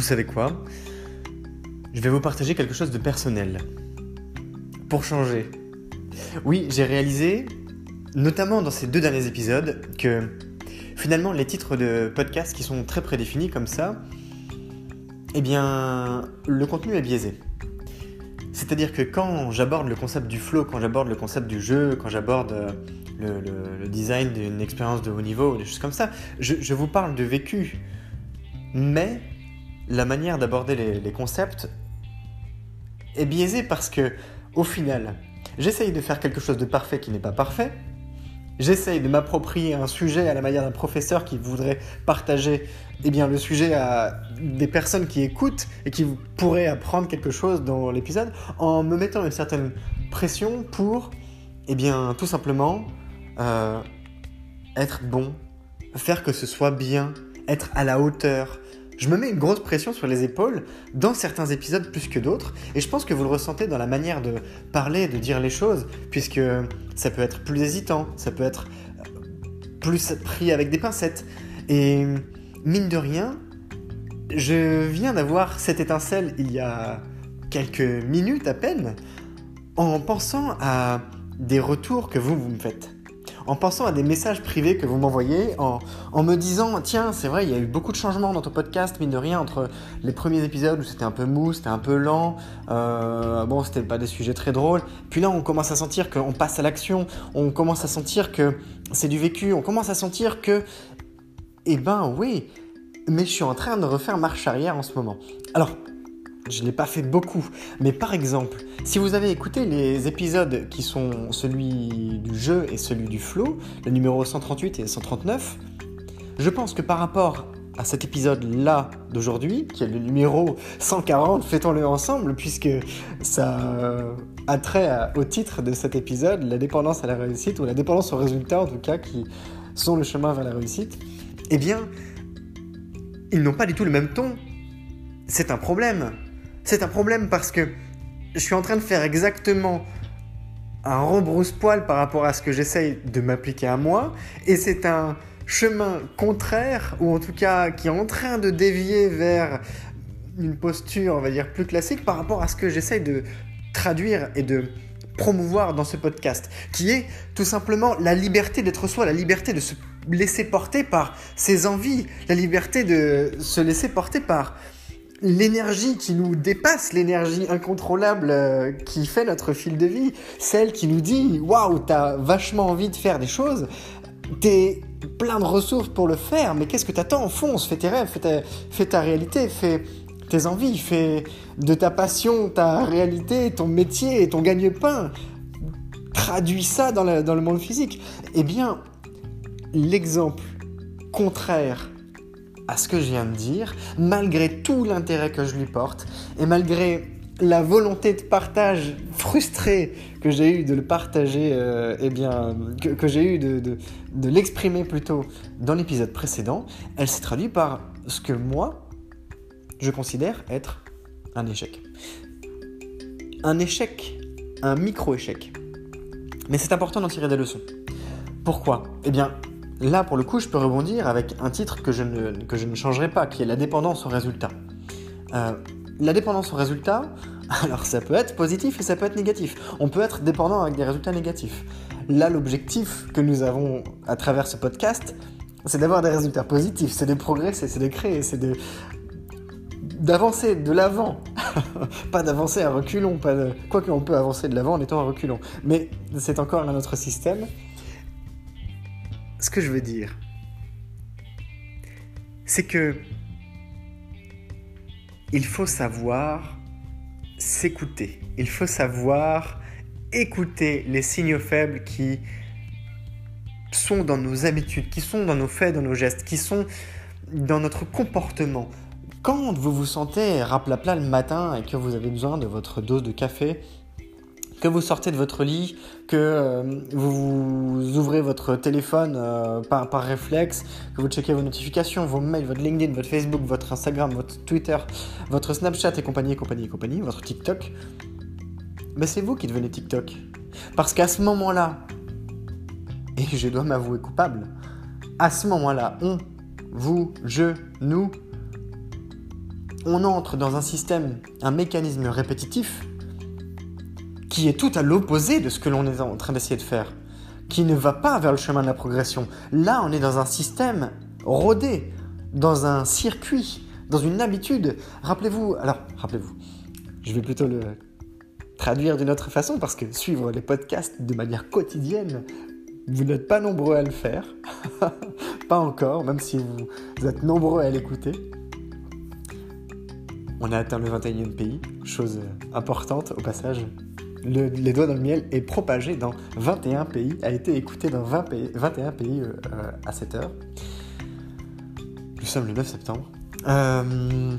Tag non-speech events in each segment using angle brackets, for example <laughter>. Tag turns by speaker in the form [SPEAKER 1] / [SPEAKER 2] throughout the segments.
[SPEAKER 1] Vous savez quoi? Je vais vous partager quelque chose de personnel. Pour changer. Oui, j'ai réalisé, notamment dans ces deux derniers épisodes, que finalement les titres de podcasts qui sont très prédéfinis comme ça, eh bien, le contenu est biaisé. C'est-à-dire que quand j'aborde le concept du flow, quand j'aborde le concept du jeu, quand j'aborde euh, le, design d'une expérience de haut niveau, des choses comme ça, je, je vous parle de vécu. Mais la manière d'aborder les, concepts est biaisée parce que, au final, j'essaye de faire quelque chose de parfait qui n'est pas parfait. J'essaye de m'approprier un sujet à la manière d'un professeur qui voudrait partager eh bien, le sujet à des personnes qui écoutent et qui pourraient apprendre quelque chose dans l'épisode en me mettant une certaine pression pour, eh tout simplement, euh, être bon, faire que ce soit bien, être à la hauteur, je me mets une grosse pression sur les épaules dans certains épisodes plus que d'autres, et je pense que vous le ressentez dans la manière de parler, de dire les choses, puisque ça peut être plus hésitant, ça peut être euh, plus pris avec des pincettes. Et mine de rien, je viens d'avoir cette étincelle il y a quelques minutes à peine, en pensant à des retours que vous, vous me faites en pensant à des messages privés que vous m'envoyez, en, me disant tiens, c'est vrai, il y a eu beaucoup de changements dans ton podcast, mine de rien, entre les premiers épisodes où c'était un peu mou, c'était un peu lent, euh, bon, c'était pas des sujets très drôles. Puis là, on commence à sentir qu'on passe à l'action, on commence à sentir que c'est du vécu, on commence à sentir que, eh ben oui, mais je suis en train de refaire marche arrière en ce moment. Alors, je ne l'ai pas fait beaucoup. Mais par exemple, si vous avez écouté les épisodes qui sont celui du jeu et celui du flow, le numéro 138 et 139, je pense que par rapport à cet épisode-là d'aujourd'hui, qui est le numéro 140, fêtons-le ensemble, puisque ça a trait au titre de cet épisode, la dépendance à la réussite, ou la dépendance aux résultats en tout cas, qui sont le chemin vers la réussite, eh bien, ils n'ont pas du tout le même ton. C'est un problème. C'est un problème parce que je suis en train de faire exactement un rebrousse-poil par rapport à ce que j'essaye de m'appliquer à moi, et c'est un chemin contraire, ou en tout cas qui est en train de dévier vers une posture, on va dire, plus classique par rapport à ce que j'essaye de traduire et de promouvoir dans ce podcast, qui est tout simplement la liberté d'être soi, la liberté de se laisser porter par ses envies, la liberté de se laisser porter par l'énergie qui nous dépasse, l'énergie incontrôlable euh, qui fait notre fil de vie, celle qui nous dit waouh, t'as vachement envie de faire des choses, t'es plein de ressources pour le faire, mais qu'est-ce que t'attends Fonce, fais tes rêves, fais ta, réalité, fais tes envies, fais de ta passion ta réalité, ton métier, ton gagne-pain. Traduis ça dans le monde physique. Eh bien, l'exemple contraire à ce que je viens de dire, malgré tout l'intérêt que je lui porte, et malgré la volonté de partage frustrée que j'ai eu de le partager, euh, eh bien, que, j'ai eu de, de, l'exprimer plutôt dans l'épisode précédent, elle s'est traduite par ce que moi, je considère être un échec. Un échec, un micro-échec. Mais c'est important d'en tirer des leçons. Pourquoi? Eh bien, là, pour le coup, je peux rebondir avec un titre que je ne, changerai pas, qui est la dépendance au résultat. Euh, la dépendance au résultat, <laughs> alors ça peut être positif et ça peut être négatif. On peut être dépendant avec des résultats négatifs. Là, l'objectif que nous avons à travers ce podcast, c'est d'avoir des résultats positifs, c'est de progresser, c'est de créer, c'est de d'avancer de l'avant, <laughs> pas d'avancer à reculons, pas de... quoi qu'on peut avancer de l'avant en étant à reculons, mais c'est encore un autre système. Ce que je veux dire, c'est que il faut savoir s'écouter. Il faut savoir écouter les signaux faibles qui sont dans nos habitudes, qui sont dans nos faits, dans nos gestes, qui sont dans notre comportement. Quand vous vous sentez raplapla le matin et que vous avez besoin de votre dose de café, que vous sortez de votre lit, que euh, vous ouvrez votre téléphone euh, par, réflexe, que vous checkez vos notifications, vos mails, votre LinkedIn, votre Facebook, votre Instagram, votre Twitter, votre Snapchat et compagnie, et compagnie, et compagnie, votre TikTok, c'est vous qui devenez TikTok. Parce qu'à ce moment-là, et je dois m'avouer coupable, à ce moment-là, on, vous, je, nous, on entre dans un système, un mécanisme répétitif qui est tout à l'opposé de ce que l'on est en train d'essayer de faire, qui ne va pas vers le chemin de la progression. Là, on est dans un système rodé, dans un circuit, dans une habitude. Rappelez-vous, alors, rappelez-vous, je vais plutôt le traduire d'une autre façon parce que suivre les podcasts de manière quotidienne, vous n'êtes pas nombreux à le faire. <laughs> pas encore, même si vous êtes nombreux à l'écouter. On a atteint le 21e pays, chose importante au passage les doigts dans le miel est propagé dans 21 pays, a été écouté dans 20 pays, 21 pays euh, euh, à cette heure. Nous sommes le 9 septembre. Euh,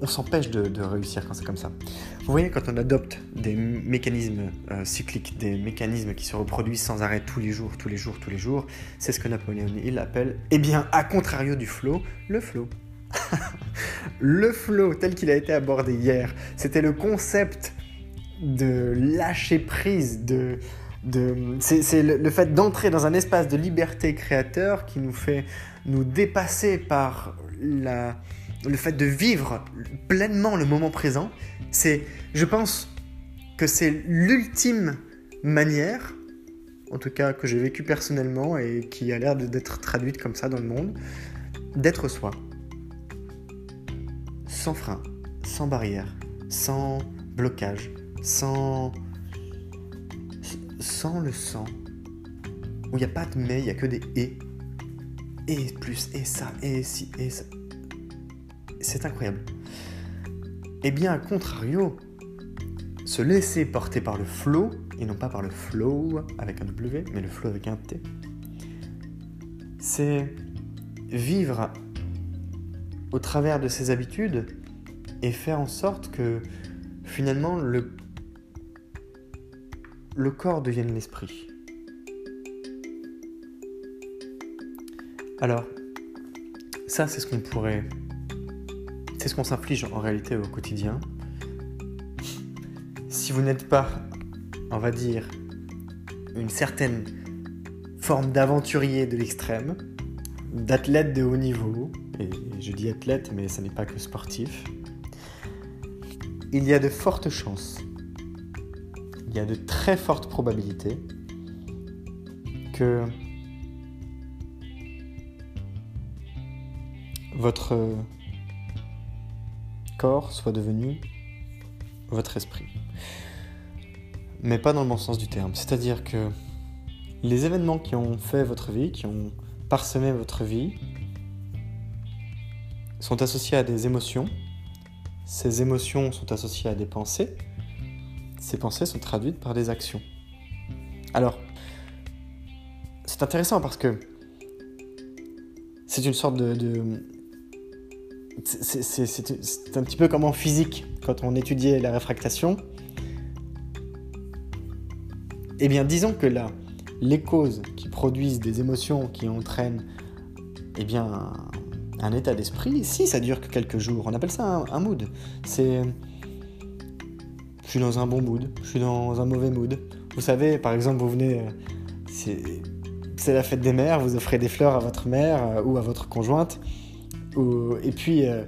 [SPEAKER 1] on s'empêche de, réussir quand c'est comme ça. Vous voyez, quand on adopte des mécanismes cycliques, des mécanismes qui se reproduisent sans arrêt tous les jours, tous les jours, tous les jours, c'est ce que Napoléon Hill appelle, eh bien, à contrario du flow, le flow. <laughs> le flow tel qu'il a été abordé hier, c'était le concept de lâcher prise, de, c'est le, fait d'entrer dans un espace de liberté créateur qui nous fait nous dépasser par la, le fait de vivre pleinement le moment présent. C'est, je pense que c'est l'ultime manière, en tout cas que j'ai vécu personnellement et qui a l'air d'être traduite comme ça dans le monde, d'être soi sans frein, sans barrière, sans blocage, sans, sans le sang, où il n'y a pas de mais, il n'y a que des et. Et plus, et ça, et si, et ça. C'est incroyable. Eh bien, à contrario, se laisser porter par le flow, et non pas par le flow avec un W, mais le flow avec un T, c'est vivre au travers de ses habitudes et faire en sorte que finalement le, le corps devienne l'esprit. Alors, ça c'est ce qu'on pourrait... C'est ce qu'on s'inflige en réalité au quotidien. Si vous n'êtes pas, on va dire, une certaine forme d'aventurier de l'extrême, d'athlète de haut niveau, et je dis athlète, mais ce n'est pas que sportif, il y a de fortes chances, il y a de très fortes probabilités que votre corps soit devenu votre esprit. Mais pas dans le bon sens du terme. C'est-à-dire que les événements qui ont fait votre vie, qui ont parsemé votre vie, sont associées à des émotions, ces émotions sont associées à des pensées, ces pensées sont traduites par des actions. Alors, c'est intéressant parce que c'est une sorte de... c'est un petit peu comme en physique, quand on étudiait la réfractation. Eh bien, disons que là, les causes qui produisent des émotions qui entraînent eh bien, un, état d'esprit, si ça dure que quelques jours, on appelle ça un, mood. C'est. Je suis dans un bon mood, je suis dans un mauvais mood. Vous savez, par exemple, vous venez. C'est c'est la fête des mères, vous offrez des fleurs à votre mère euh, ou à votre conjointe. et puis, euh,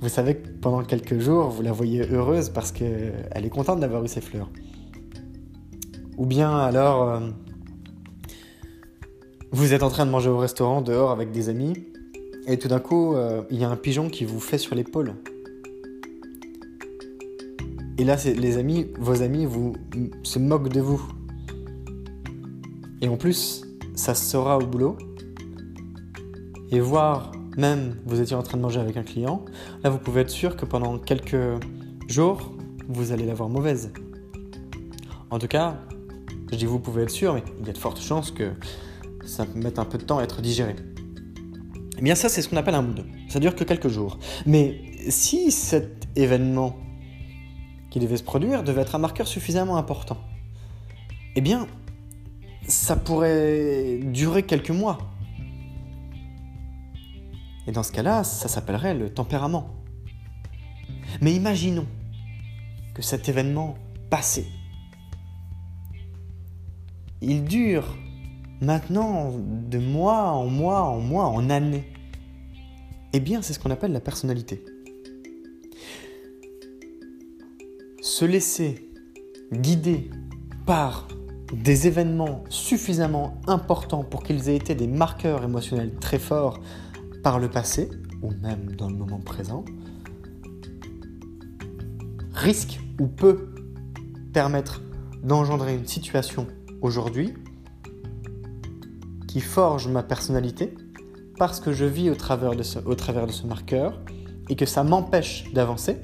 [SPEAKER 1] vous savez que pendant quelques jours, vous la voyez heureuse parce qu'elle est contente d'avoir eu ces fleurs. Ou bien alors, euh, vous êtes en train de manger au restaurant dehors avec des amis, et tout d'un coup, il y a un pigeon qui vous fait sur l'épaule. Et là, les amis, vos amis vous, se moquent de vous. Et en plus, ça sera au boulot, et voir même vous étiez en train de manger avec un client, là vous pouvez être sûr que pendant quelques jours, vous allez l'avoir mauvaise. En tout cas, je dis vous pouvez être sûr, mais il y a de fortes chances que ça mette un peu de temps à être digéré. Eh bien ça, c'est ce qu'on appelle un mood. Ça dure que quelques jours. Mais si cet événement qui devait se produire devait être un marqueur suffisamment important, eh bien, ça pourrait durer quelques mois. Et dans ce cas-là, ça s'appellerait le tempérament. Mais imaginons que cet événement passé, il dure maintenant de mois en mois en mois en années. Eh bien, c'est ce qu'on appelle la personnalité. Se laisser guider par des événements suffisamment importants pour qu'ils aient été des marqueurs émotionnels très forts par le passé, ou même dans le moment présent, risque ou peut permettre d'engendrer une situation aujourd'hui qui forge ma personnalité parce que je vis au travers de ce, au travers de ce marqueur et que ça m'empêche d'avancer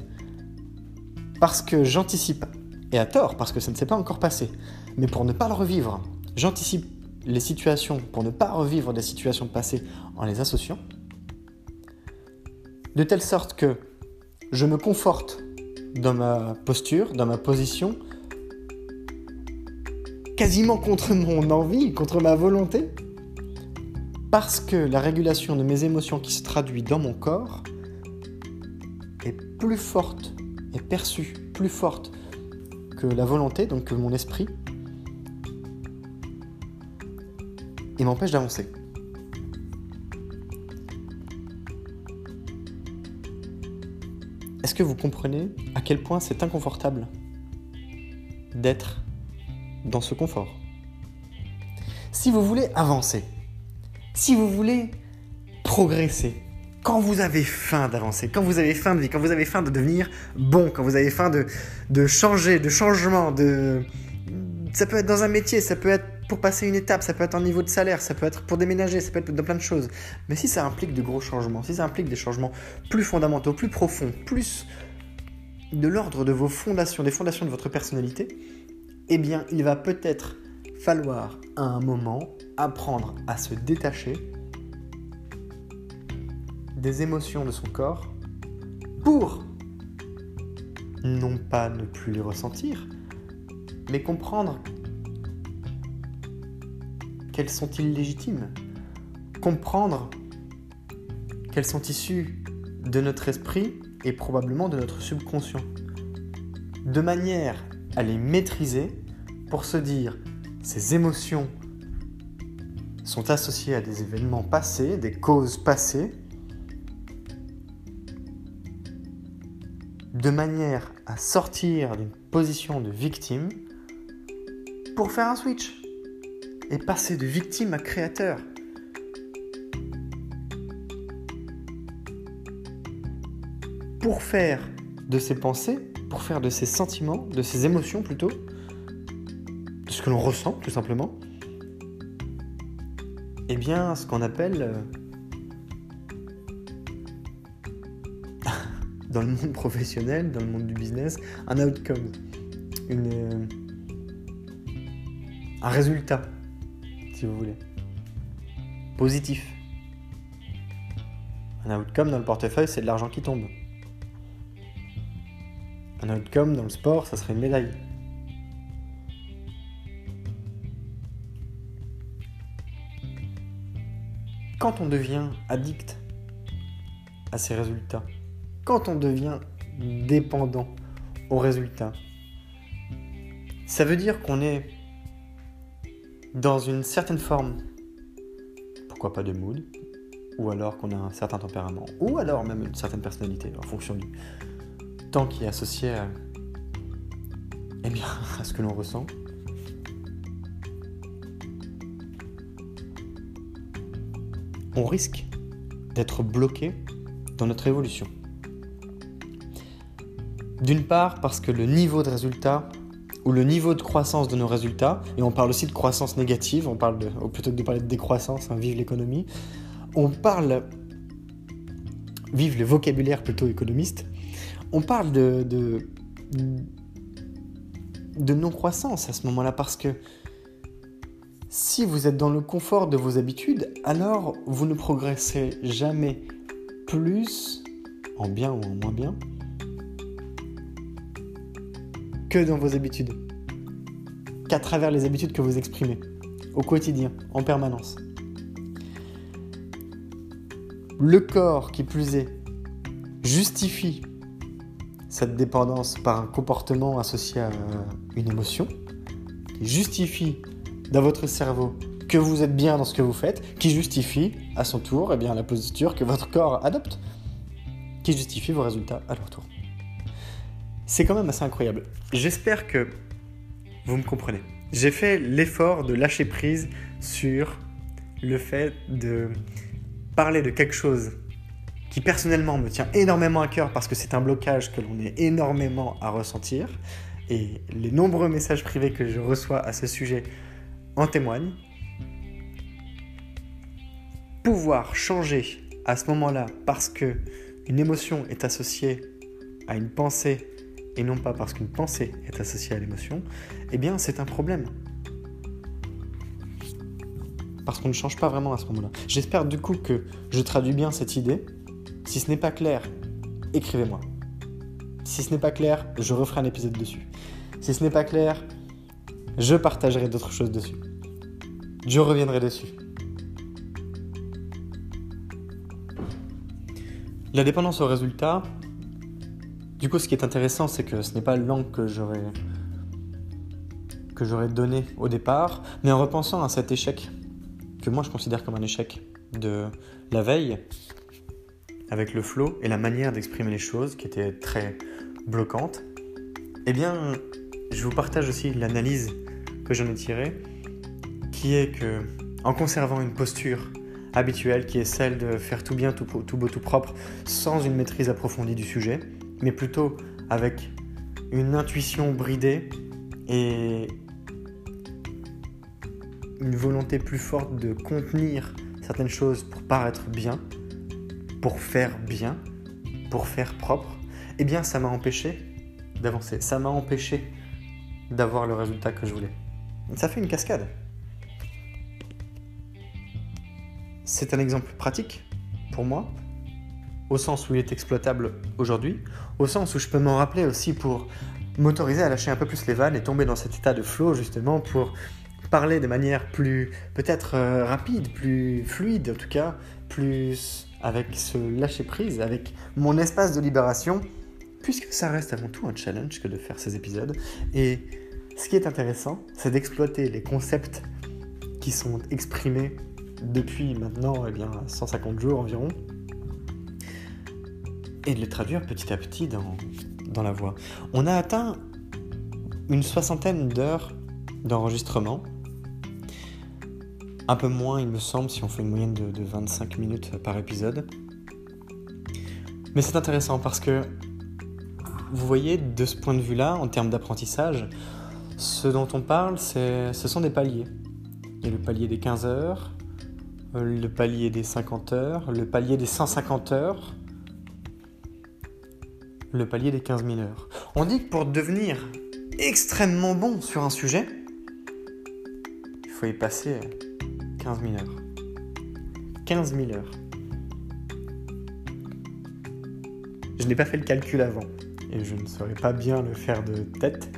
[SPEAKER 1] parce que j'anticipe, et à tort, parce que ça ne s'est pas encore passé, mais pour ne pas le revivre, j'anticipe les situations pour ne pas revivre des situations passées en les associant, de telle sorte que je me conforte dans ma posture, dans ma position, quasiment contre mon envie, contre ma volonté, parce que la régulation de mes émotions qui se traduit dans mon corps est plus forte, est perçue plus forte que la volonté, donc que mon esprit, et m'empêche d'avancer. Est-ce que vous comprenez à quel point c'est inconfortable d'être dans ce confort? Si vous voulez avancer, si vous voulez progresser, quand vous avez faim d'avancer, quand vous avez faim de vie, quand vous avez faim de devenir bon, quand vous avez faim de, changer, de changement, de... Ça peut être dans un métier, ça peut être pour passer une étape, ça peut être un niveau de salaire, ça peut être pour déménager, ça peut être dans plein de choses. Mais si ça implique de gros changements, si ça implique des changements plus fondamentaux, plus profonds, plus de l'ordre de vos fondations, des fondations de votre personnalité, eh bien, il va peut-être falloir à un moment apprendre à se détacher des émotions de son corps pour non pas ne plus les ressentir, mais comprendre qu'elles sont illégitimes, comprendre qu'elles sont issues de notre esprit et probablement de notre subconscient, de manière à les maîtriser pour se dire ces émotions sont associées à des événements passés, des causes passées, de manière à sortir d'une position de victime pour faire un switch et passer de victime à créateur. Pour faire de ses pensées, pour faire de ses sentiments, de ses émotions plutôt, de ce que l'on ressent tout simplement, eh bien ce qu'on appelle euh, <laughs> dans le monde professionnel, dans le monde du business, un outcome, euh, un résultat, si vous voulez, positif. Un outcome dans le portefeuille, c'est de l'argent qui tombe. Un outcome dans le sport, ça serait une médaille. Quand on devient addict à ces résultats, quand on devient dépendant aux résultats, ça veut dire qu'on est dans une certaine forme, pourquoi pas de mood, ou alors qu'on a un certain tempérament, ou alors même une certaine personnalité, en fonction du temps qui est associé à, eh bien, <laughs> à ce que l'on ressent. On risque d'être bloqué dans notre évolution. D'une part parce que le niveau de résultat ou le niveau de croissance de nos résultats, et on parle aussi de croissance négative, on parle plutôt que de parler de décroissance, hein, vive l'économie, on parle, vive le vocabulaire plutôt économiste, on parle de non-croissance à ce moment-là parce que si vous êtes dans le confort de vos habitudes, alors vous ne progressez jamais plus, en bien ou en moins bien, que dans vos habitudes, qu'à travers les habitudes que vous exprimez, au quotidien, en permanence. Le corps, qui plus est, justifie cette dépendance par un comportement associé à une émotion, qui justifie dans votre cerveau que vous êtes bien dans ce que vous faites, qui justifie à son tour eh bien, la posture que votre corps adopte, qui justifie vos résultats à leur tour. C'est quand même assez incroyable. J'espère que vous me comprenez. J'ai fait l'effort de lâcher prise sur le fait de parler de quelque chose qui personnellement me tient énormément à cœur parce que c'est un blocage que l'on est énormément à ressentir. Et les nombreux messages privés que je reçois à ce sujet en témoignent. Pouvoir changer à ce moment-là parce que une émotion est associée à une pensée et non pas parce qu'une pensée est associée à l'émotion, eh bien c'est un problème. Parce qu'on ne change pas vraiment à ce moment-là. J'espère du coup que je traduis bien cette idée. Si ce n'est pas clair, écrivez-moi. Si ce n'est pas clair, je referai un épisode dessus. Si ce n'est pas clair, je partagerai d'autres choses dessus. Je reviendrai dessus. La dépendance au résultat, du coup, ce qui est intéressant, c'est que ce n'est pas l'angle que j'aurais que j'aurais donné au départ, mais en repensant à cet échec que moi je considère comme un échec de la veille, avec le flow et la manière d'exprimer les choses qui était très bloquante, eh bien, je vous partage aussi l'analyse que j'en ai tirée, qui est que en conservant une posture habituelle qui est celle de faire tout bien, tout, tout beau, tout propre, sans une maîtrise approfondie du sujet, mais plutôt avec une intuition bridée et une volonté plus forte de contenir certaines choses pour paraître bien, pour faire bien, pour faire propre, eh bien ça m'a empêché d'avancer, ça m'a empêché d'avoir le résultat que je voulais. Ça fait une cascade. C'est un exemple pratique pour moi au sens où il est exploitable aujourd'hui, au sens où je peux m'en rappeler aussi pour m'autoriser à lâcher un peu plus les vannes et tomber dans cet état de flow justement pour parler de manière plus peut-être euh, rapide, plus fluide en tout cas, plus avec ce lâcher prise, avec mon espace de libération, puisque ça reste avant tout un challenge que de faire ces épisodes. Et ce qui est intéressant, c'est d'exploiter les concepts qui sont exprimés depuis maintenant eh bien, 150 jours environ, et de les traduire petit à petit dans, dans la voix. On a atteint une soixantaine d'heures d'enregistrement. Un peu moins, il me semble, si on fait une moyenne de, de 25 minutes par épisode. Mais c'est intéressant parce que, vous voyez, de ce point de vue-là, en termes d'apprentissage, ce dont on parle, ce sont des paliers. Il y a le palier des 15 heures, le palier des 50 heures, le palier des 150 heures, le palier des 15 000 heures. On dit que pour devenir extrêmement bon sur un sujet, il faut y passer 15 000 heures. 15 000 heures. Je n'ai pas fait le calcul avant et je ne saurais pas bien le faire de tête.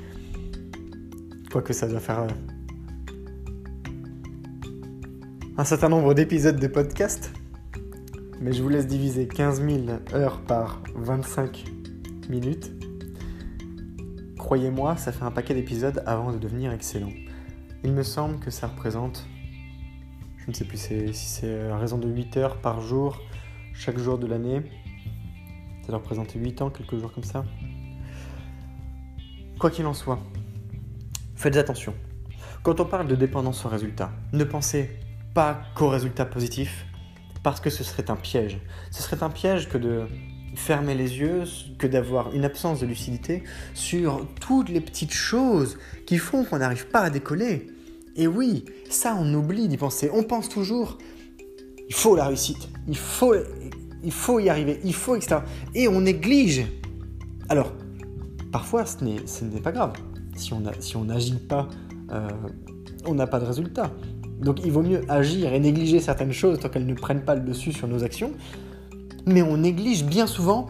[SPEAKER 1] Quoique ça doit faire euh, un certain nombre d'épisodes de podcast. Mais je vous laisse diviser 15 000 heures par 25 minutes. Croyez-moi, ça fait un paquet d'épisodes avant de devenir excellent. Il me semble que ça représente, je ne sais plus si c'est à raison de 8 heures par jour, chaque jour de l'année. Ça doit représenter 8 ans, quelques jours comme ça. Quoi qu'il en soit, faites attention. Quand on parle de dépendance au résultat, ne pensez pas qu'aux résultats positifs, parce que ce serait un piège. Ce serait un piège que de fermer les yeux, que d'avoir une absence de lucidité sur toutes les petites choses qui font qu'on n'arrive pas à décoller. Et oui, ça on oublie d'y penser. On pense toujours, il faut la réussite, il faut, il faut y arriver, il faut, etc. Et on néglige. Alors, parfois ce n'est pas grave. Si on n'agit pas, euh, on n'a pas de résultat. Donc il vaut mieux agir et négliger certaines choses tant qu'elles ne prennent pas le dessus sur nos actions. Mais on néglige bien souvent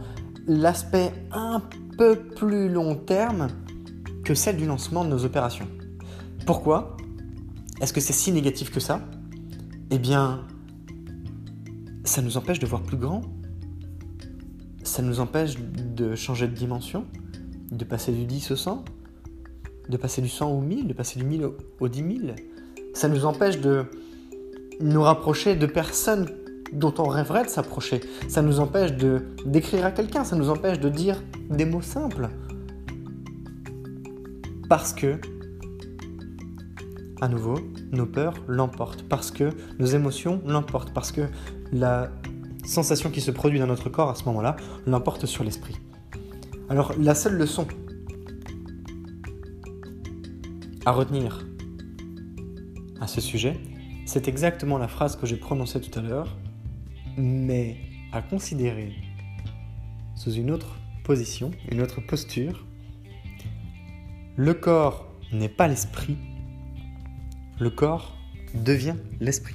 [SPEAKER 1] l'aspect un peu plus long terme que celle du lancement de nos opérations. Pourquoi? Est-ce que c'est si négatif que ça? Eh bien, ça nous empêche de voir plus grand. Ça nous empêche de changer de dimension, de passer du 10 au 100, de passer du 100 au 1000, de passer du 1000 au 10 000 ça nous empêche de nous rapprocher de personnes dont on rêverait de s'approcher. Ça nous empêche de d'écrire à quelqu'un, ça nous empêche de dire des mots simples. Parce que, à nouveau, nos peurs l'emportent, parce que nos émotions l'emportent, parce que la sensation qui se produit dans notre corps à ce moment-là l'emporte sur l'esprit. Alors la seule leçon à retenir à ce sujet, c'est exactement la phrase que j'ai prononcée tout à l'heure, mais à considérer sous une autre position, une autre posture. Le corps n'est pas l'esprit, le corps devient l'esprit.